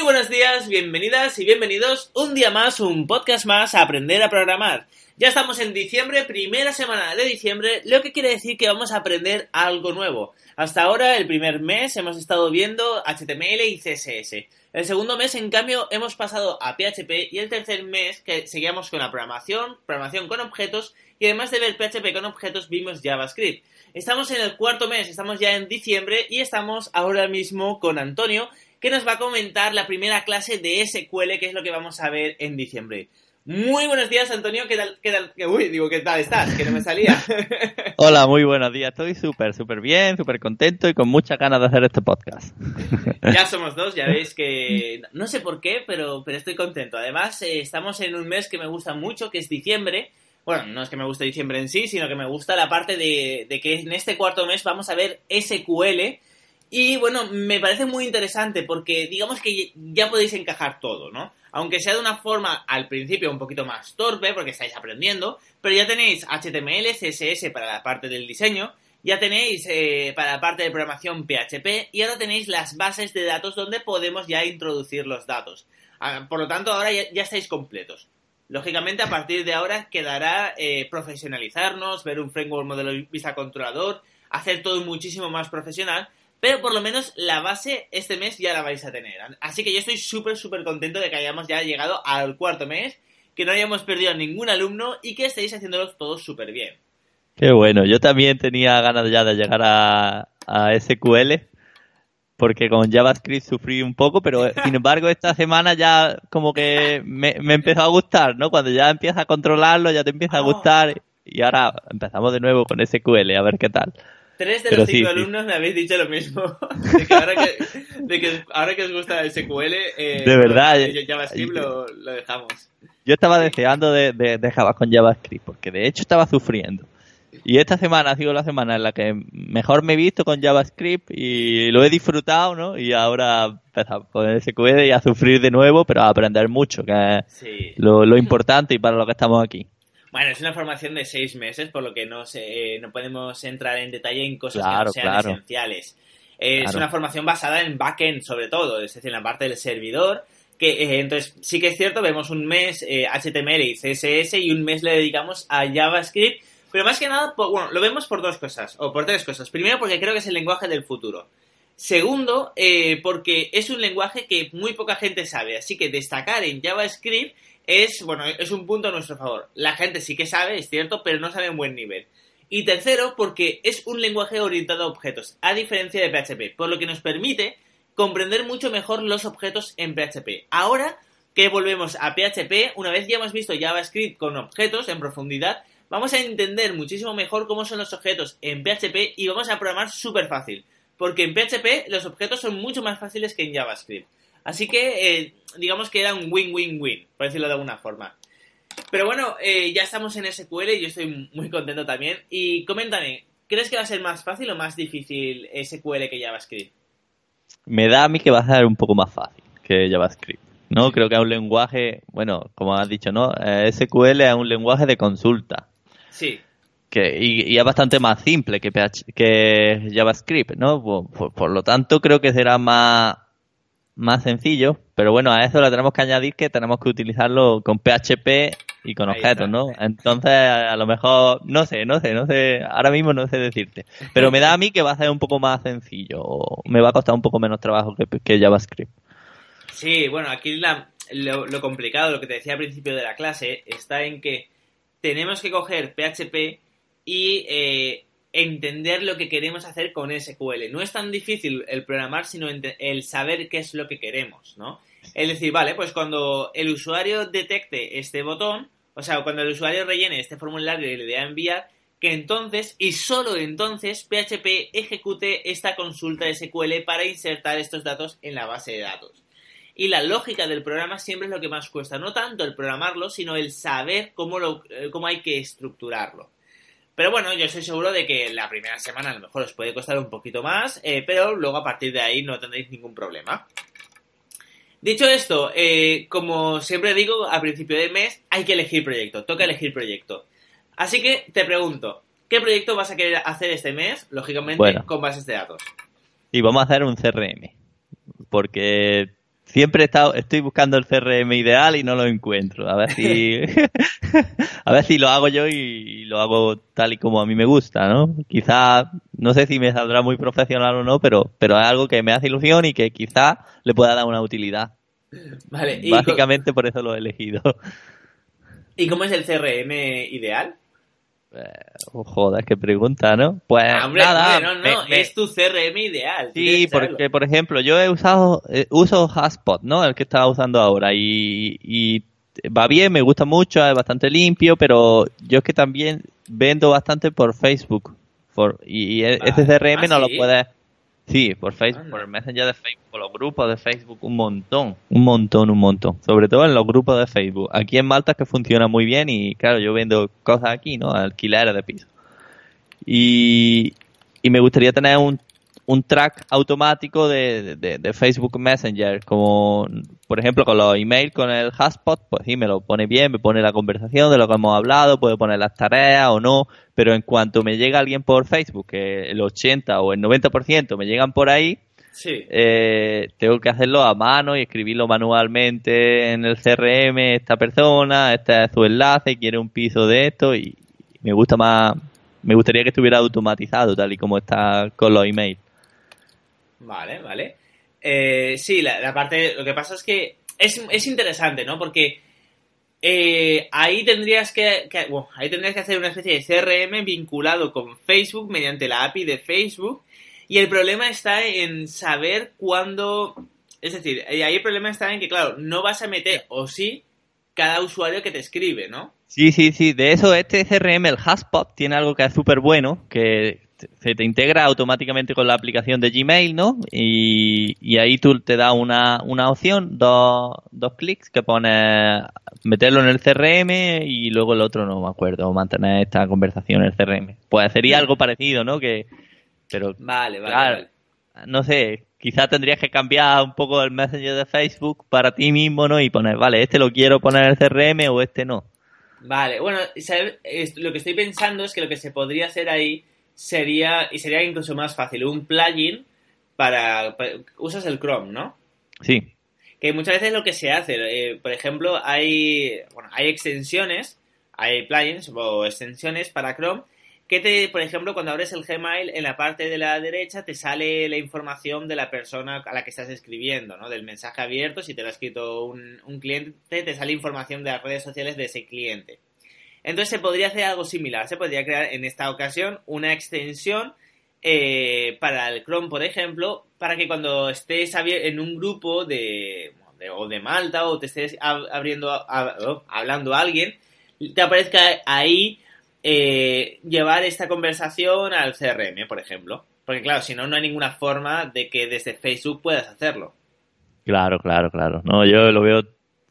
Muy buenos días, bienvenidas y bienvenidos un día más, un podcast más a aprender a programar. Ya estamos en diciembre, primera semana de diciembre, lo que quiere decir que vamos a aprender algo nuevo. Hasta ahora, el primer mes, hemos estado viendo HTML y CSS. El segundo mes, en cambio, hemos pasado a PHP y el tercer mes, que seguíamos con la programación, programación con objetos y además de ver PHP con objetos, vimos JavaScript. Estamos en el cuarto mes, estamos ya en diciembre y estamos ahora mismo con Antonio, que nos va a comentar la primera clase de SQL, que es lo que vamos a ver en diciembre. Muy buenos días, Antonio. ¿Qué tal? Qué tal uy, digo, ¿qué tal estás? Que no me salía. Hola, muy buenos días. Estoy súper, súper bien, súper contento y con muchas ganas de hacer este podcast. Ya somos dos, ya veis que no sé por qué, pero, pero estoy contento. Además, eh, estamos en un mes que me gusta mucho, que es diciembre. Bueno, no es que me guste diciembre en sí, sino que me gusta la parte de, de que en este cuarto mes vamos a ver SQL y bueno, me parece muy interesante porque digamos que ya podéis encajar todo, ¿no? Aunque sea de una forma al principio un poquito más torpe porque estáis aprendiendo, pero ya tenéis HTML, CSS para la parte del diseño, ya tenéis eh, para la parte de programación PHP y ahora tenéis las bases de datos donde podemos ya introducir los datos. Ah, por lo tanto, ahora ya, estáis completos. Lógicamente, a partir de ahora quedará eh, profesionalizarnos, ver un framework modelo vista controlador, hacer todo muchísimo más profesional pero por lo menos la base este mes ya la vais a tener. Así que yo estoy súper, súper contento de que hayamos ya llegado al cuarto mes, que no hayamos perdido a ningún alumno y que estéis haciéndolo todos súper bien. Qué bueno, yo también tenía ganas ya de llegar a, SQL, porque con JavaScript sufrí un poco, pero sin embargo esta semana ya como que me, me empezó a gustar, ¿no? Cuando ya empiezas a controlarlo, ya te empieza a oh. gustar y ahora empezamos de nuevo con SQL, a ver qué tal. Tres de los cinco alumnos me habéis dicho lo mismo. de, que ahora que, ahora que os gusta el SQL, eh, de verdad, JavaScript lo, dejamos. Yo estaba deseando de, de, con JavaScript, porque de hecho estaba sufriendo. Y esta semana ha sido la semana en la que mejor me he visto con JavaScript y lo he disfrutado, ¿no? Y ahora empezar con el SQL y a sufrir de nuevo, pero a aprender mucho, que es lo, lo importante y para lo que estamos aquí. Bueno, es una formación de seis meses, por lo que no, se, no podemos entrar en detalle en cosas que no sean esenciales. Es una formación basada en backend, sobre todo, es decir, en la parte del servidor. Que, eh, entonces, sí que es cierto, vemos un mes HTML eh, y CSS y un mes le dedicamos a JavaScript. Pero más que nada, bueno, lo vemos por dos cosas, o por tres cosas. Primero, porque creo que es el lenguaje del futuro. Segundo, eh, porque es un lenguaje que muy poca gente sabe. Así que destacar en JavaScript es, bueno, es un punto a nuestro favor. La gente sí que sabe, es cierto, pero no sabe en buen nivel. Y tercero, porque es un lenguaje orientado a objetos, a diferencia de PHP, por lo que nos permite comprender mucho mejor los objetos en PHP. Ahora que volvemos a PHP, una vez ya hemos visto JavaScript con objetos en profundidad, vamos a entender muchísimo mejor cómo son los objetos en PHP y vamos a programar súper fácil. Porque en PHP los objetos son mucho más fáciles que en JavaScript. Así que eh, digamos que era un win-win-win, por decirlo de alguna forma. Pero bueno, eh, ya estamos en SQL y yo estoy muy contento también. Y coméntame, ¿crees que va a ser más fácil o más difícil SQL que JavaScript? Me da a mí que va a ser un poco más fácil que JavaScript. ¿no? Creo que es un lenguaje, bueno, como has dicho, ¿no? Eh, SQL es un lenguaje de consulta. Sí. Que, y, es bastante más simple que, que JavaScript, ¿no? por, lo tanto, creo que será más, más sencillo, pero bueno, a eso le tenemos que añadir que tenemos que utilizarlo con PHP y con objetos, ¿no? Entonces, a lo mejor, no sé, no sé, no sé, ahora mismo no sé decirte, pero me da a mí que va a ser un poco más sencillo, o me va a costar un poco menos trabajo que, JavaScript. Sí, bueno, aquí lo, complicado, lo que te decía al principio de la clase, está en que tenemos que coger PHP y eh, entender lo que queremos hacer con SQL. No es tan difícil el programar, sino el saber qué es lo que queremos, ¿no? Es decir, vale, pues cuando el usuario detecte este botón, o sea, cuando el usuario rellene este formulario y le dé a enviar, que entonces, y solo entonces, PHP ejecute esta consulta SQL para insertar estos datos en la base de datos. y la lógica del programa siempre es lo que más cuesta. No tanto el programarlo, sino el saber cómo, lo, eh, cómo hay que estructurarlo. Pero bueno, yo estoy seguro de que la primera semana a lo mejor os puede costar un poquito más, eh, pero luego a partir de ahí no tendréis ningún problema. Dicho esto, eh, como siempre digo, a principio de mes hay que elegir proyecto, toca elegir proyecto. Así que te pregunto, ¿qué proyecto vas a querer hacer este mes? Lógicamente con bases de datos. Y vamos a hacer un CRM, porque siempre he estado, estoy buscando el CRM ideal y no lo encuentro. A ver si, a ver si lo hago yo y lo hago tal y como a mí me gusta, ¿no? Quizá, no sé si me saldrá muy profesional o no, pero, pero es algo que me hace ilusión y que quizá le pueda dar una utilidad. Vale. Básicamente por eso lo he elegido. ¿Y cómo es el CRM ideal? Eh, oh, joder, qué pregunta, ¿no? Pues ah, nada, no, no, es tu CRM ideal. Sí, porque por ejemplo, yo he usado, eh, uso Haspot, ¿no? El que estaba usando ahora y, va bien, me gusta mucho, es bastante limpio, pero yo es que también vendo bastante por Facebook. y, e, ese CRM no lo ah, puedes Sí, por Facebook, por el Messenger de Facebook, por los grupos de Facebook, un montón, un montón, un montón. Sobre todo en los grupos de Facebook. Aquí en Malta es que funciona muy bien y claro, yo vendo cosas aquí, ¿no? Alquileres de piso. Y, y me gustaría tener un un track automático de, de, Facebook Messenger, como por ejemplo con los emails con el Hotspot, pues sí, me lo pone bien, me pone la conversación de lo que hemos hablado, puede poner las tareas o no, pero en cuanto me llega alguien por Facebook, que el 80 o el 90% me llegan por ahí, eh, tengo que hacerlo a mano y escribirlo manualmente en el CRM, esta persona, este es su enlace, quiere un piso de esto y me gusta más, me gustaría que estuviera automatizado tal y como está con los emails. Vale, vale. Eh, sí, la, parte. Lo que pasa es que es, interesante, ¿no? Porque eh, ahí tendrías que, ahí tendrías que hacer una especie de CRM vinculado con Facebook mediante la API de Facebook. Y el problema está en saber cuándo. Es decir, ahí el problema está en que, claro, no vas a meter, o sí, cada usuario que te escribe, ¿no? Sí, sí, sí. De eso, este CRM, el Hotspot, tiene algo que es súper bueno, que se te integra automáticamente con la aplicación de Gmail, ¿no? Y, ahí tú te da una, una opción, dos, dos clics que pone meterlo en el CRM y luego el otro no me acuerdo, mantener esta conversación en el CRM. Pues sería algo parecido, ¿no? Que, pero vale, vale, no sé, quizás tendrías que cambiar un poco el Messenger de Facebook para ti mismo, ¿no? Y poner, vale, este lo quiero poner en el CRM o este no. Vale, bueno, lo que estoy pensando es que lo que se podría hacer ahí sería, y sería incluso más fácil, un plugin para, usas el Chrome, ¿no? Sí. Que muchas veces lo que se hace, eh, por ejemplo, hay, bueno, hay extensiones, hay plugins o extensiones para Chrome que te, por ejemplo, cuando abres el Gmail, en la parte de la derecha te sale la información de la persona a la que estás escribiendo, ¿no? Del mensaje abierto, si te lo ha escrito un, un cliente, te sale información de las redes sociales de ese cliente. Entonces se podría hacer algo similar, se podría crear en esta ocasión una extensión eh, para el Chrome, por ejemplo, para que cuando estés en un grupo de, o de Malta o te estés abriendo hablando a alguien, te aparezca ahí eh, llevar esta conversación al CRM, por ejemplo. Porque claro, si no, no hay ninguna forma de que desde Facebook puedas hacerlo. Claro, claro, claro. No, yo lo veo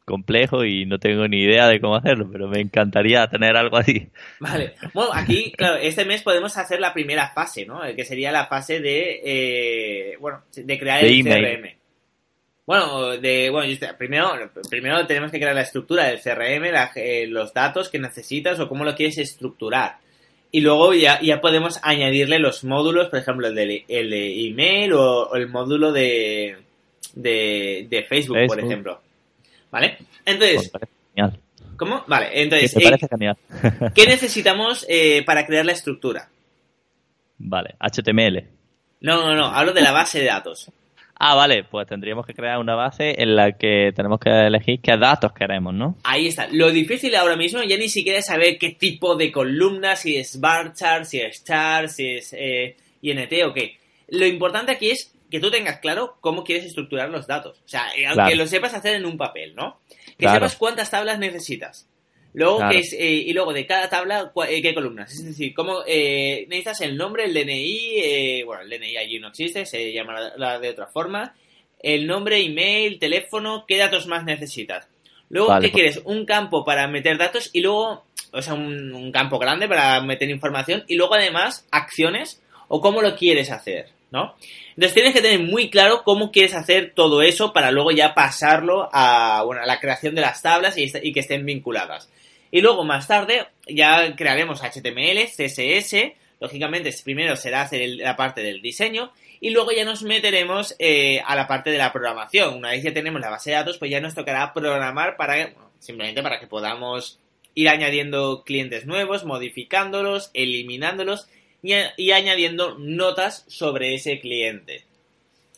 complejo y no tengo ni idea de cómo hacerlo, pero me encantaría tener algo así. Vale. Bueno, aquí, claro, este mes podemos hacer la primera fase, ¿no? Que sería la fase de, eh, bueno, de crear el CRM. Bueno, de, bueno, primero, primero tenemos que crear la estructura del CRM, eh, los datos que necesitas o cómo lo quieres estructurar. Y luego ya, ya podemos añadirle los módulos, por ejemplo, el de, el de email o, el módulo de, de, Facebook, por ejemplo. ¿Vale? Entonces. Pues ¿Cómo? Vale, entonces. Eh, ¿Qué necesitamos eh, para crear la estructura? Vale, HTML. No, no, no, hablo de la base de datos. Ah, vale, pues tendríamos que crear una base en la que tenemos que elegir qué datos queremos, ¿no? Ahí está. Lo difícil ahora mismo ya ni siquiera es saber qué tipo de columna, si es bar chart, si es chart, si es eh, INT o qué. Lo importante aquí es que tú tengas claro cómo quieres estructurar los datos. O sea, eh, aunque lo sepas hacer en un papel, ¿no? Que sepas cuántas tablas necesitas. Luego, que es, eh, y luego de cada tabla, eh, qué columnas. Es decir, cómo necesitas el nombre, el DNI, bueno, el DNI allí no existe, se llama de otra forma. el nombre, email, teléfono, ¿qué datos más necesitas? Luego, ¿qué pues quieres? Un campo para meter datos y luego, o sea, un, campo grande para meter información y luego además acciones o cómo lo quieres hacer, ¿no? Entonces tienes que tener muy claro cómo quieres hacer todo eso para luego ya pasarlo a, bueno, a la creación de las tablas y, que estén vinculadas. Y luego más tarde ya crearemos HTML, CSS, lógicamente primero será hacer la parte del diseño y luego ya nos meteremos eh, a la parte de la programación. Una vez ya tenemos la base de datos, pues ya nos tocará programar para simplemente para que podamos ir añadiendo clientes nuevos, modificándolos, eliminándolos y, añadiendo notas sobre ese cliente.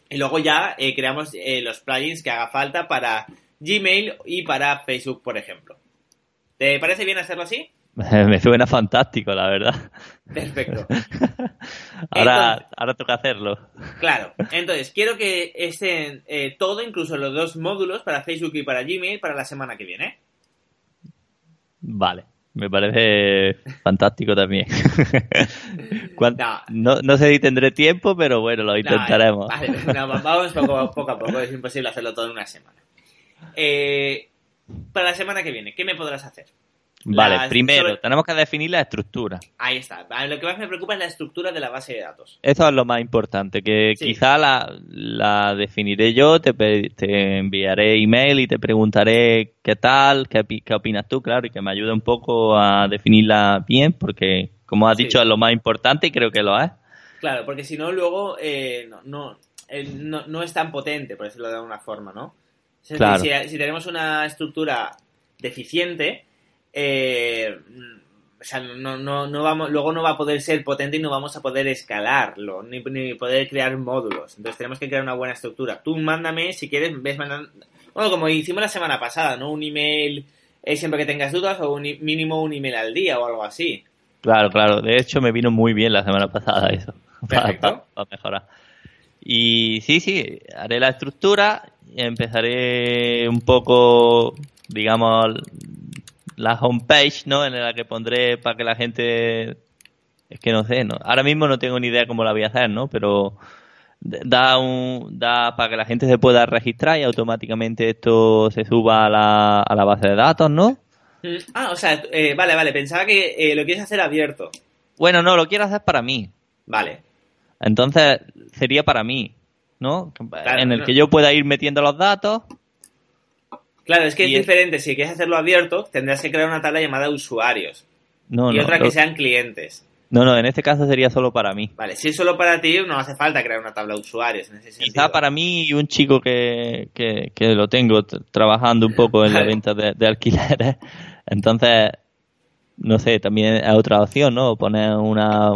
Y luego ya eh, creamos eh, los plugins que haga falta para Gmail y para Facebook, por ejemplo. ¿Te parece bien hacerlo así? Me suena fantástico, la verdad. Perfecto. ahora, ahora toca hacerlo. Claro. Entonces, quiero que estén eh, todo, incluso los dos módulos para Facebook y para Gmail, para la semana que viene. Vale. Me parece fantástico también. no. No, sé si tendré tiempo, pero bueno, lo intentaremos. vale, vamos poco, poco, a poco. Es imposible hacerlo todo en una semana. Eh, para la semana que viene, ¿qué me podrás hacer? Vale, primero, tenemos que definir la estructura. Ahí está. Lo que más me preocupa es la estructura de la base de datos. Eso es lo más importante, que quizá la, definiré yo, te, te, enviaré email y te preguntaré qué tal, qué, qué, opinas tú, claro, y que me ayude un poco a definirla bien, porque, como has dicho, es lo más importante y creo que lo es. Claro, porque si no, luego eh, no, no, no, es tan potente, por decirlo de alguna forma, ¿no? claro. si tenemos una estructura deficiente, eh, o sea, no, no, no vamos, luego no va a poder ser potente y no vamos a poder escalarlo, ni, ni, poder crear módulos. Entonces tenemos que crear una buena estructura. Tú mándame, si quieres, ves mandando, bueno, como hicimos la semana pasada, ¿no? Un email eh, siempre que tengas dudas o un, mínimo un email al día o algo así. Claro, claro. De hecho, me vino muy bien la semana pasada eso. Perfecto. Para, mejorar. Y sí, sí, haré la estructura, empezaré un poco, digamos, la homepage, ¿no? En la que pondré para que la gente... Es que no sé, ¿no? Ahora mismo no tengo ni idea cómo la voy a hacer, ¿no? Pero da un da para que la gente se pueda registrar y automáticamente esto se suba a la, a la base de datos, ¿no? Mm, ah, o sea, eh, vale, vale, pensaba que eh, lo quieres hacer abierto. Bueno, no, lo quiero hacer para mí. Vale. Entonces sería para mí, ¿no? en el que yo pueda ir metiendo los datos Claro, es que es, diferente. Si quieres hacerlo abierto, tendrás que crear una tabla llamada usuarios. y otra que sean clientes. No, no, en este caso sería solo para mí. Vale, si es solo para ti, no hace falta crear una tabla de usuarios. En ese Quizá para mí y un chico que, que, lo tengo trabajando un poco en la venta de, de, alquileres. Entonces, no sé, también es otra opción, ¿no? Poner una,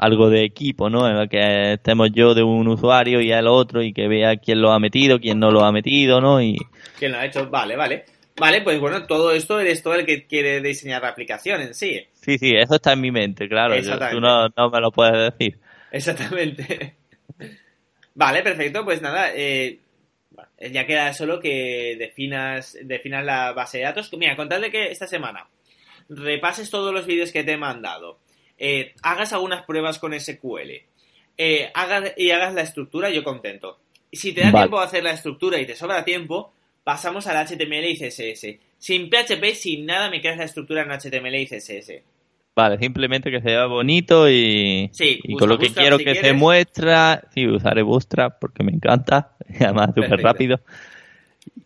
algo de equipo, ¿no? En el que estemos yo de un usuario y el otro y que vea quién lo ha metido, quién no lo ha metido, ¿no? Y... ¿Quién lo ha hecho? Vale, vale. Vale, pues bueno, todo esto eres todo el que quiere diseñar la aplicación en sí. Sí, sí, eso está en mi mente, claro. tú no, me lo puedes decir. Exactamente. vale, perfecto. Pues nada, eh, ya queda solo que definas, definas la base de datos. Mira, contadle que esta semana repases todos los vídeos que te he mandado eh, hagas algunas pruebas con SQL eh, hagas, y hagas la estructura, yo contento. Si te da tiempo a hacer la estructura y te sobra tiempo, pasamos al HTML y CSS. Sin PHP, sin nada, me creas la estructura en HTML y CSS. Vale, simplemente que se vea bonito y, con lo que quiero que se muestra, sí, usaré Bootstrap porque me encanta, además súper rápido.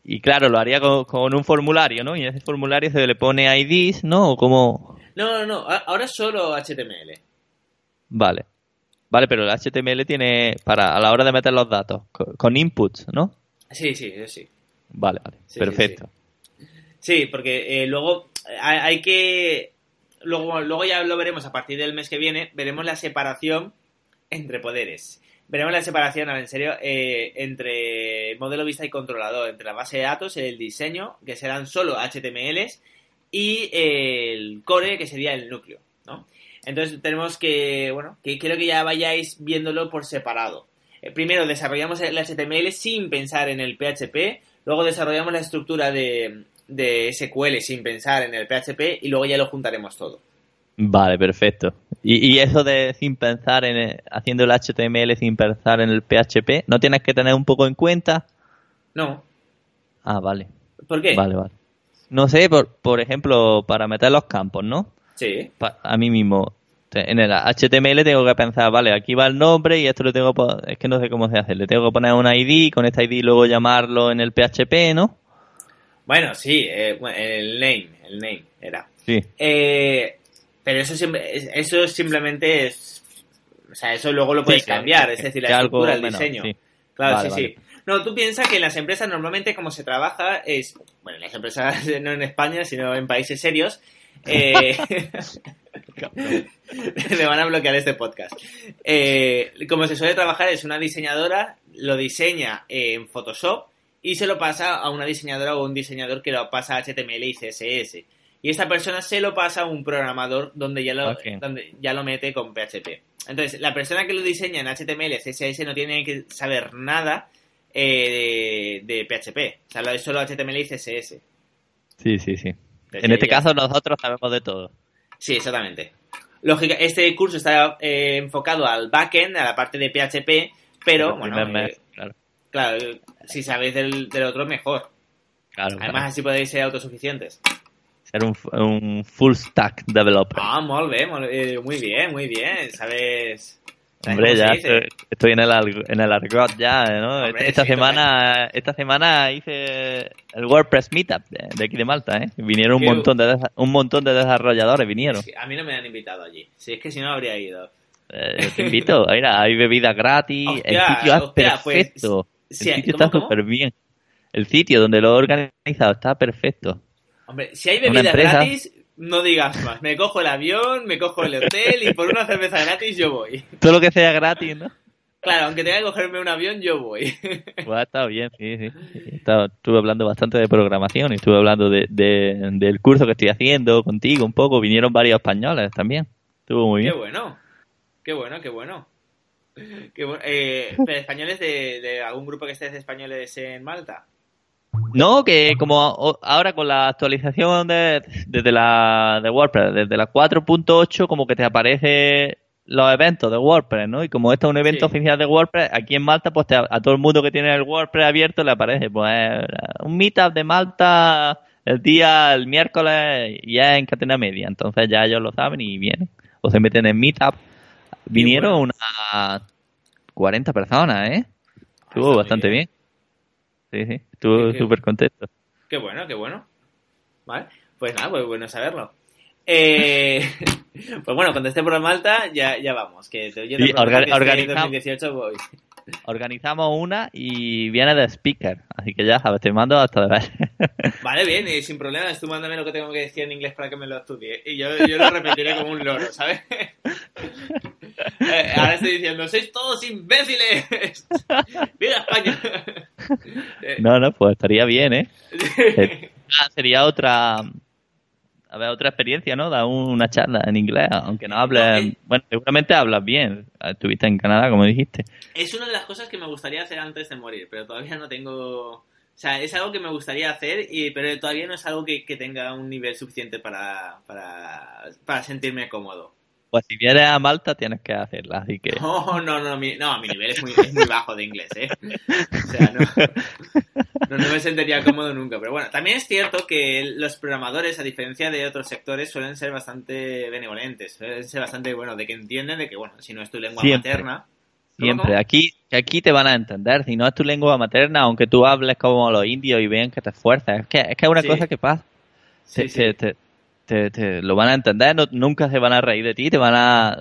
Y claro, lo haría con, un formulario, ¿no? Y en ese formulario se le pone IDs, ¿no? O como, no, no, no. Ahora es solo HTML. Vale. Vale, pero el HTML tiene para a la hora de meter los datos con, inputs, ¿no? Sí, sí, sí. Vale, vale. Perfecto. Sí, porque eh, luego hay, que luego luego ya lo veremos a partir del mes que viene, veremos la separación entre poderes. Veremos la separación, en serio, eh, entre modelo vista y controlador, entre la base de datos, el diseño, que serán solo HTMLs, y el core, que sería el núcleo, ¿no? Entonces tenemos que, bueno, que quiero que ya vayáis viéndolo por separado. Eh, primero desarrollamos el HTML sin pensar en el PHP, luego desarrollamos la estructura de, de SQL sin pensar en el PHP y luego ya lo juntaremos todo. Vale, perfecto. Y, eso de sin pensar en haciendo el HTML sin pensar en el PHP, ¿no tienes que tener un poco en cuenta? No. Ah, vale. ¿Por qué? Vale, vale. No sé, por, por ejemplo, para meter los campos, ¿no? Sí. a mí mismo. En el HTML tengo que pensar, vale, aquí va el nombre y esto lo tengo es que no sé cómo se hace, le tengo que poner un ID, con este ID luego llamarlo en el PHP, ¿no? Bueno, sí, eh, el name, el name era. Sí. Eh, pero eso, eso simplemente es, o sea, eso luego lo puedes cambiar, es decir, la estructura, el diseño. Claro, sí, sí. No, tú piensas que en las empresas normalmente como se trabaja es, bueno, en las empresas no en España, sino en países serios, eh, me van a bloquear este podcast. Eh, como se suele trabajar es una diseñadora, lo diseña en Photoshop y se lo pasa a una diseñadora o un diseñador que lo pasa a HTML y CSS. Y esta persona se lo pasa a un programador donde ya lo, donde ya lo mete con PHP. Entonces, la persona que lo diseña en HTML y CSS no tiene que saber nada eh, de, PHP. O sea, es solo HTML y CSS. Sí, sí, sí. en este caso nosotros sabemos de todo. Sí, exactamente. Lógica, este curso está eh, enfocado al backend, a la parte de PHP, pero, bueno, eh, claro. si sabéis del, otro, mejor. Además, así podéis ser autosuficientes. Ser un, full stack developer. Ah, muy bien, muy bien, muy bien. Sabes Hombre, ya estoy, en, el, en el argot ya, ¿no? esta semana esta semana hice el WordPress Meetup de, aquí de Malta, ¿eh? Vinieron un montón de un montón de desarrolladores, vinieron. a mí no me han invitado allí. Si es que si no habría ido. Eh, te invito, mira, hay bebidas gratis, el sitio es pues, perfecto. el sitio está súper bien. El sitio donde lo he organizado está perfecto. Hombre, si hay bebidas gratis, no digas más. Me cojo el avión, me cojo el hotel y por una cerveza gratis yo voy. Todo lo que sea gratis, ¿no? Claro, aunque tenga que cogerme un avión, yo voy. Pues está bien, sí, sí. estuve hablando bastante de programación y estuve hablando de, del curso que estoy haciendo contigo un poco. Vinieron varios españoles también. Estuvo muy bien. Qué bueno, qué bueno, qué bueno. Eh, ¿Españoles de, de algún grupo que estés españoles en Malta? No, que como ahora con la actualización de, desde la de WordPress, desde la 4.8, como que te aparece los eventos de WordPress, ¿no? Y como esto es un evento oficial de WordPress, aquí en Malta, pues a todo el mundo que tiene el WordPress abierto le aparece, pues un meetup de Malta el día, el miércoles, ya en Catena Media. Entonces ya ellos lo saben y vienen. O se meten en meetup. Vinieron unas 40 personas, ¿eh? Estuvo bastante bien. Sí, sí, estuvo súper contento. Qué bueno, qué bueno. Vale, pues nada, pues bueno saberlo. Eh, pues bueno, cuando esté por Malta ya, ya vamos. Que yo sí, organizamos, 2018 voy. Organizamos una y viene de speaker, así que ya te mando hasta de ver. Vale, bien, y sin problemas, tú mándame lo que tengo que decir en inglés para que me lo estudie. Y yo, yo lo repetiré como un loro, ¿sabes? Eh, ahora estoy diciendo, sois todos imbéciles. ¡Viva España! No, no, pues estaría bien, ¿eh? Ah, sería otra a ver, otra experiencia, ¿no? Da una charla en inglés, aunque no hables... bueno, seguramente hablas bien. Estuviste en Canadá, como dijiste. Es una de las cosas que me gustaría hacer antes de morir, pero todavía no tengo... O sea, es algo que me gustaría hacer, y, pero todavía no es algo que, que tenga un nivel suficiente para, para, para sentirme cómodo. Pues si vienes a Malta tienes que hacerla, así que... No, no, no, mi, no, mi nivel es muy, muy bajo de inglés, ¿eh? O sea, no, no, me sentiría cómodo nunca. Pero bueno, también es cierto que los programadores, a diferencia de otros sectores, suelen ser bastante benevolentes, suelen ser bastante, bueno, de que entienden de que, bueno, si no es tu lengua materna... Siempre, aquí, aquí te van a entender, si no es tu lengua materna, aunque tú hables como los indios y vean que te esfuerzas, es que es, que es una cosa que pasa. Sí, te, lo van a entender, nunca se van a reír de ti, te van a,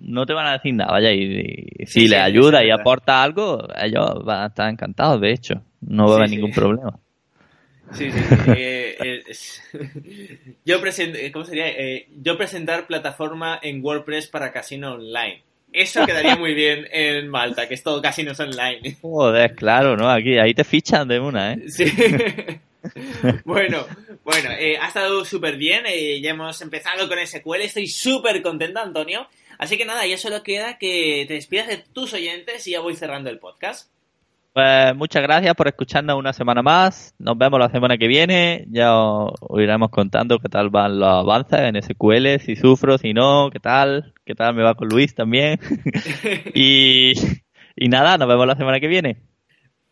no te van a decir nada, vaya, y, si le ayuda y aporta algo, ellos van a estar encantados, de hecho, no va a haber ningún problema. Sí, sí, eh, eh, yo eh, ¿cómo sería? yo presentar plataforma en WordPress para casino online. Eso quedaría muy bien en Malta, que es todo casinos online. Joder, claro, ¿no? Aquí, ahí te fichan de una, ¿eh? Sí. bueno, bueno, eh, ha estado súper bien. Eh, ya hemos empezado con SQL. Estoy súper contento, Antonio. Así que nada, ya solo queda que te despidas de tus oyentes y ya voy cerrando el podcast. Pues muchas gracias por escucharnos una semana más. Nos vemos la semana que viene. Ya os, iremos contando qué tal van los avances en SQL, si sufro, si no, qué tal, qué tal me va con Luis también. y, y nada, nos vemos la semana que viene.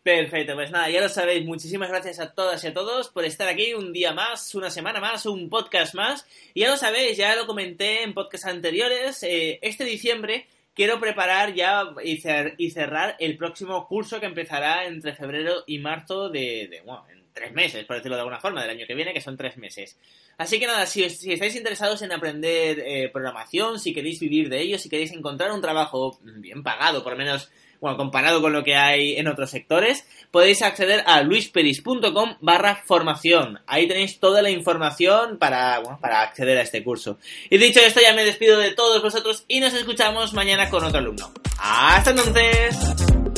Perfecto, pues nada, ya lo sabéis. Muchísimas gracias a todas y a todos por estar aquí un día más, una semana más, un podcast más. Y ya lo sabéis, ya lo comenté en podcasts anteriores. Eh, este diciembre quiero preparar ya y, cerrar el próximo curso que empezará entre febrero y marzo de, bueno, en tres meses, por decirlo de alguna forma, del año que viene, que son tres meses. Así que nada, si, estáis interesados en aprender eh, programación, si queréis vivir de ello, si queréis encontrar un trabajo bien pagado, por lo menos comparado con lo que hay en otros sectores, podéis acceder a luisperis.com barra formación. Ahí tenéis toda la información para, para acceder a este curso. Y dicho esto, ya me despido de todos vosotros y nos escuchamos mañana con otro alumno. ¡Hasta entonces!